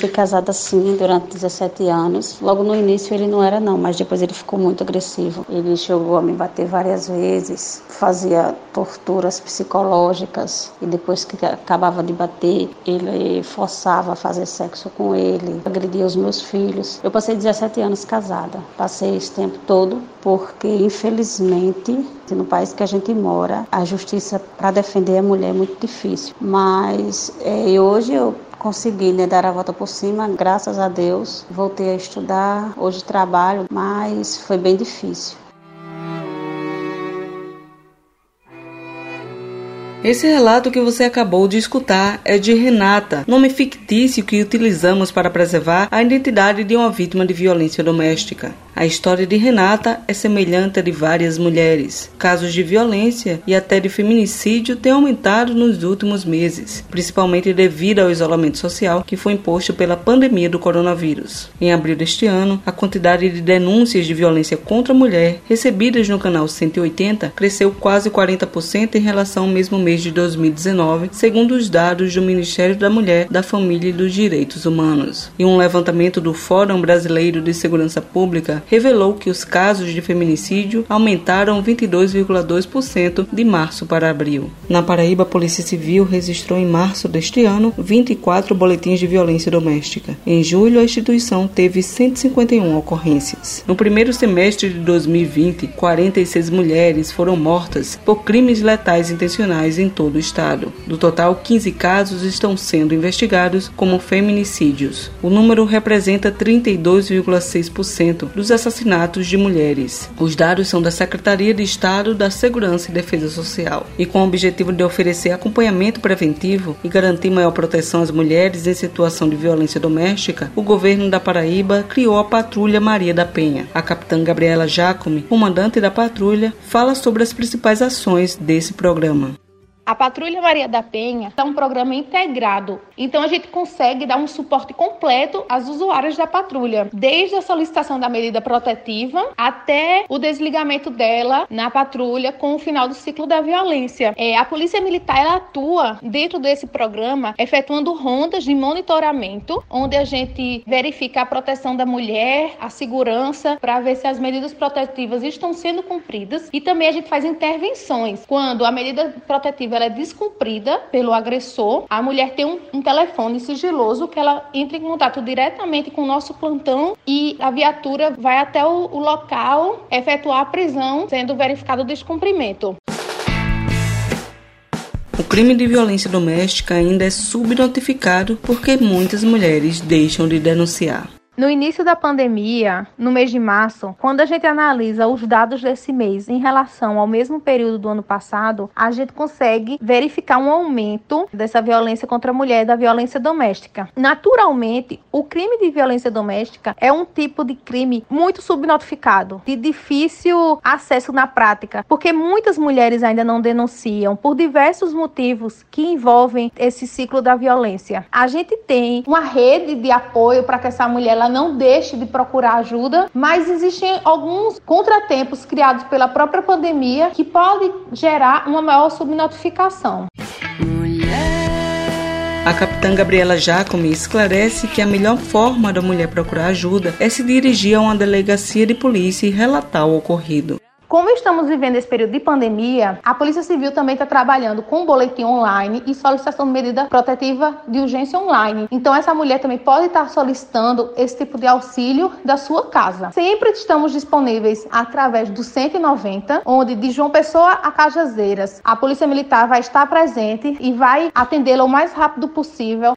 Fui casada assim durante 17 anos. Logo no início ele não era não, mas depois ele ficou muito agressivo. Ele chegou a me bater várias vezes, fazia torturas psicológicas e depois que acabava de bater, ele forçava a fazer sexo com ele, agredia os meus filhos. Eu passei 17 anos casada. Passei esse tempo todo porque infelizmente no país que a gente mora, a justiça para defender a mulher é muito difícil. Mas é, hoje eu consegui né, dar a volta por cima, graças a Deus. Voltei a estudar, hoje trabalho, mas foi bem difícil. Esse relato que você acabou de escutar é de Renata, nome fictício que utilizamos para preservar a identidade de uma vítima de violência doméstica. A história de Renata é semelhante à de várias mulheres. Casos de violência e até de feminicídio têm aumentado nos últimos meses, principalmente devido ao isolamento social que foi imposto pela pandemia do coronavírus. Em abril deste ano, a quantidade de denúncias de violência contra a mulher recebidas no canal 180 cresceu quase 40% em relação ao mesmo mês mês de 2019, segundo os dados do Ministério da Mulher, da Família e dos Direitos Humanos. E um levantamento do Fórum Brasileiro de Segurança Pública revelou que os casos de feminicídio aumentaram 22,2% de março para abril. Na Paraíba, a Polícia Civil registrou em março deste ano 24 boletins de violência doméstica. Em julho, a instituição teve 151 ocorrências. No primeiro semestre de 2020, 46 mulheres foram mortas por crimes letais intencionais em todo o estado. Do total, 15 casos estão sendo investigados como feminicídios. O número representa 32,6% dos assassinatos de mulheres. Os dados são da Secretaria de Estado da Segurança e Defesa Social e com o objetivo de oferecer acompanhamento preventivo e garantir maior proteção às mulheres em situação de violência doméstica, o governo da Paraíba criou a Patrulha Maria da Penha. A capitã Gabriela Jacome, comandante da patrulha, fala sobre as principais ações desse programa. A Patrulha Maria da Penha é um programa integrado, então a gente consegue dar um suporte completo às usuárias da patrulha, desde a solicitação da medida protetiva até o desligamento dela na patrulha com o final do ciclo da violência. É, a Polícia Militar atua dentro desse programa, efetuando rondas de monitoramento, onde a gente verifica a proteção da mulher, a segurança, para ver se as medidas protetivas estão sendo cumpridas. E também a gente faz intervenções. Quando a medida protetiva ela é descumprida pelo agressor, a mulher tem um, um telefone sigiloso que ela entra em contato diretamente com o nosso plantão e a viatura vai até o, o local efetuar a prisão, sendo verificado o descumprimento. O crime de violência doméstica ainda é subnotificado porque muitas mulheres deixam de denunciar. No início da pandemia, no mês de março, quando a gente analisa os dados desse mês em relação ao mesmo período do ano passado, a gente consegue verificar um aumento dessa violência contra a mulher, da violência doméstica. Naturalmente, o crime de violência doméstica é um tipo de crime muito subnotificado, de difícil acesso na prática, porque muitas mulheres ainda não denunciam por diversos motivos que envolvem esse ciclo da violência. A gente tem uma rede de apoio para que essa mulher ela não deixe de procurar ajuda, mas existem alguns contratempos criados pela própria pandemia que podem gerar uma maior subnotificação. A capitã Gabriela Jacome esclarece que a melhor forma da mulher procurar ajuda é se dirigir a uma delegacia de polícia e relatar o ocorrido. Como estamos vivendo esse período de pandemia, a Polícia Civil também está trabalhando com boletim online e solicitação de medida protetiva de urgência online. Então, essa mulher também pode estar solicitando esse tipo de auxílio da sua casa. Sempre estamos disponíveis através do 190, onde de João Pessoa a Cajazeiras, a Polícia Militar vai estar presente e vai atendê-la o mais rápido possível.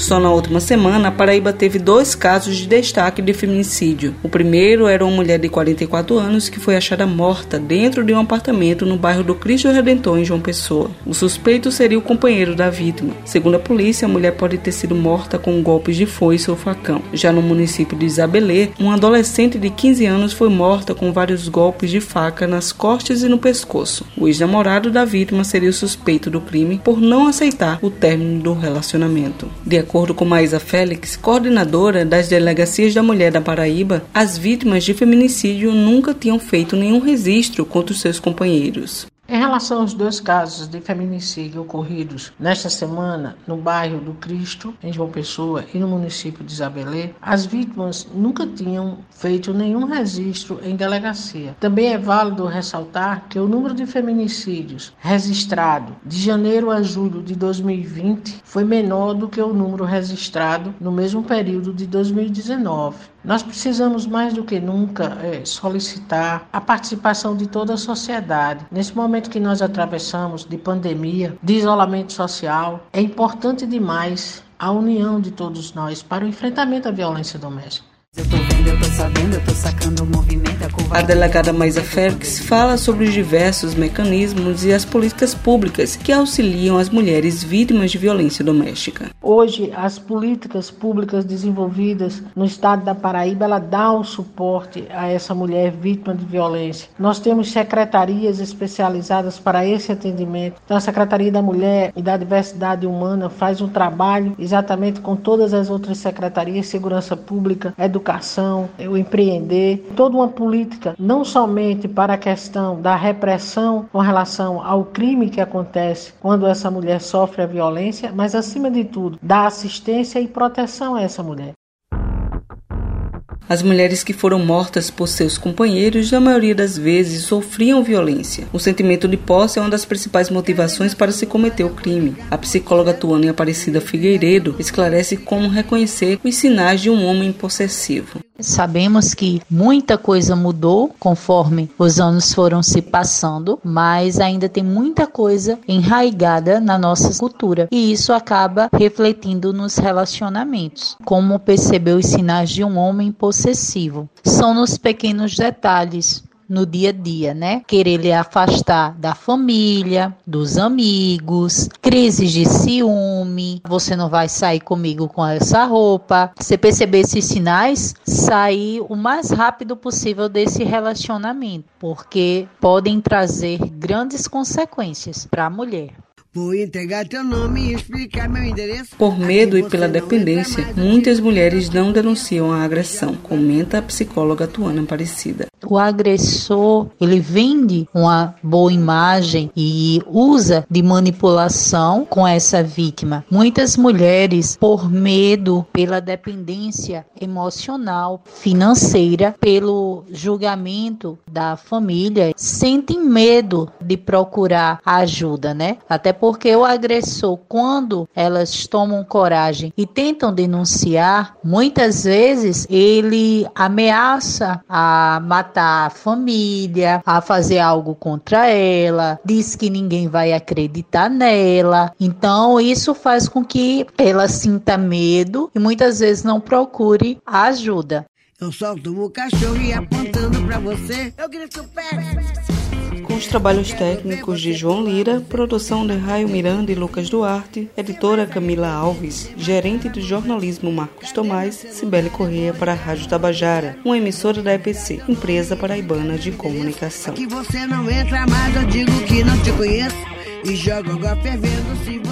Só na última semana, a Paraíba teve dois casos de destaque de feminicídio. O primeiro era uma mulher de 44 anos que foi achada morta dentro de um apartamento no bairro do Cristo Redentor, em João Pessoa. O suspeito seria o companheiro da vítima. Segundo a polícia, a mulher pode ter sido morta com golpes de foice ou facão. Já no município de Isabelê, uma adolescente de 15 anos foi morta com vários golpes de faca nas costas e no pescoço. O ex-namorado da vítima seria o suspeito do crime por não aceitar o término do relacionamento. De acordo com Maísa Félix, coordenadora das delegacias da mulher da Paraíba, as vítimas de feminicídio nunca tinham feito nenhum registro contra os seus companheiros. Em relação aos dois casos de feminicídio ocorridos nesta semana no bairro do Cristo, em João Pessoa, e no município de Isabelê, as vítimas nunca tinham feito nenhum registro em delegacia. Também é válido ressaltar que o número de feminicídios registrado de janeiro a julho de 2020 foi menor do que o número registrado no mesmo período de 2019. Nós precisamos mais do que nunca é, solicitar a participação de toda a sociedade. Nesse momento que nós atravessamos de pandemia, de isolamento social, é importante demais a união de todos nós para o enfrentamento à violência doméstica. Eu vendo, sacando o movimento. A, a delegada Maisa Félix fala sobre os diversos mecanismos e as políticas públicas que auxiliam as mulheres vítimas de violência doméstica. Hoje, as políticas públicas desenvolvidas no estado da Paraíba, ela dá o suporte a essa mulher vítima de violência. Nós temos secretarias especializadas para esse atendimento. Então, a Secretaria da Mulher e da Diversidade Humana faz um trabalho exatamente com todas as outras secretarias, segurança pública, educação o toda uma política não somente para a questão da repressão com relação ao crime que acontece quando essa mulher sofre a violência, mas acima de tudo, da assistência e proteção a essa mulher. As mulheres que foram mortas por seus companheiros, na maioria das vezes, sofriam violência. O sentimento de posse é uma das principais motivações para se cometer o crime. A psicóloga Tuane Aparecida Figueiredo esclarece como reconhecer os sinais de um homem possessivo. Sabemos que muita coisa mudou conforme os anos foram se passando, mas ainda tem muita coisa enraigada na nossa cultura e isso acaba refletindo nos relacionamentos. Como perceber os sinais de um homem possessivo? São nos pequenos detalhes, no dia a dia, né? Querer lhe afastar da família, dos amigos, crises de ciúme, você não vai sair comigo com essa roupa. Você perceber esses sinais, sair o mais rápido possível desse relacionamento, porque podem trazer grandes consequências para a mulher. Vou entregar teu nome e explicar meu endereço. Por medo e pela dependência, muitas mulheres não denunciam a agressão, comenta a psicóloga Tuana Aparecida. O agressor, ele vende uma boa imagem e usa de manipulação com essa vítima. Muitas mulheres, por medo, pela dependência emocional, financeira, pelo julgamento da família, sentem medo de procurar ajuda, né? Até porque o agressor, quando elas tomam coragem e tentam denunciar, muitas vezes ele ameaça a matar a família, a fazer algo contra ela, diz que ninguém vai acreditar nela. Então, isso faz com que ela sinta medo e muitas vezes não procure ajuda. Eu solto o cachorro e apontando para você, eu grito pé com os trabalhos técnicos de João Lira, produção de Raio Miranda e Lucas Duarte, editora Camila Alves, gerente de jornalismo Marcos Tomás, Cibele Correia para a Rádio Tabajara, uma emissora da EPC, empresa paraibana de comunicação. Que você não entra mais, eu digo que não te conheço e jogo agora fervendo se você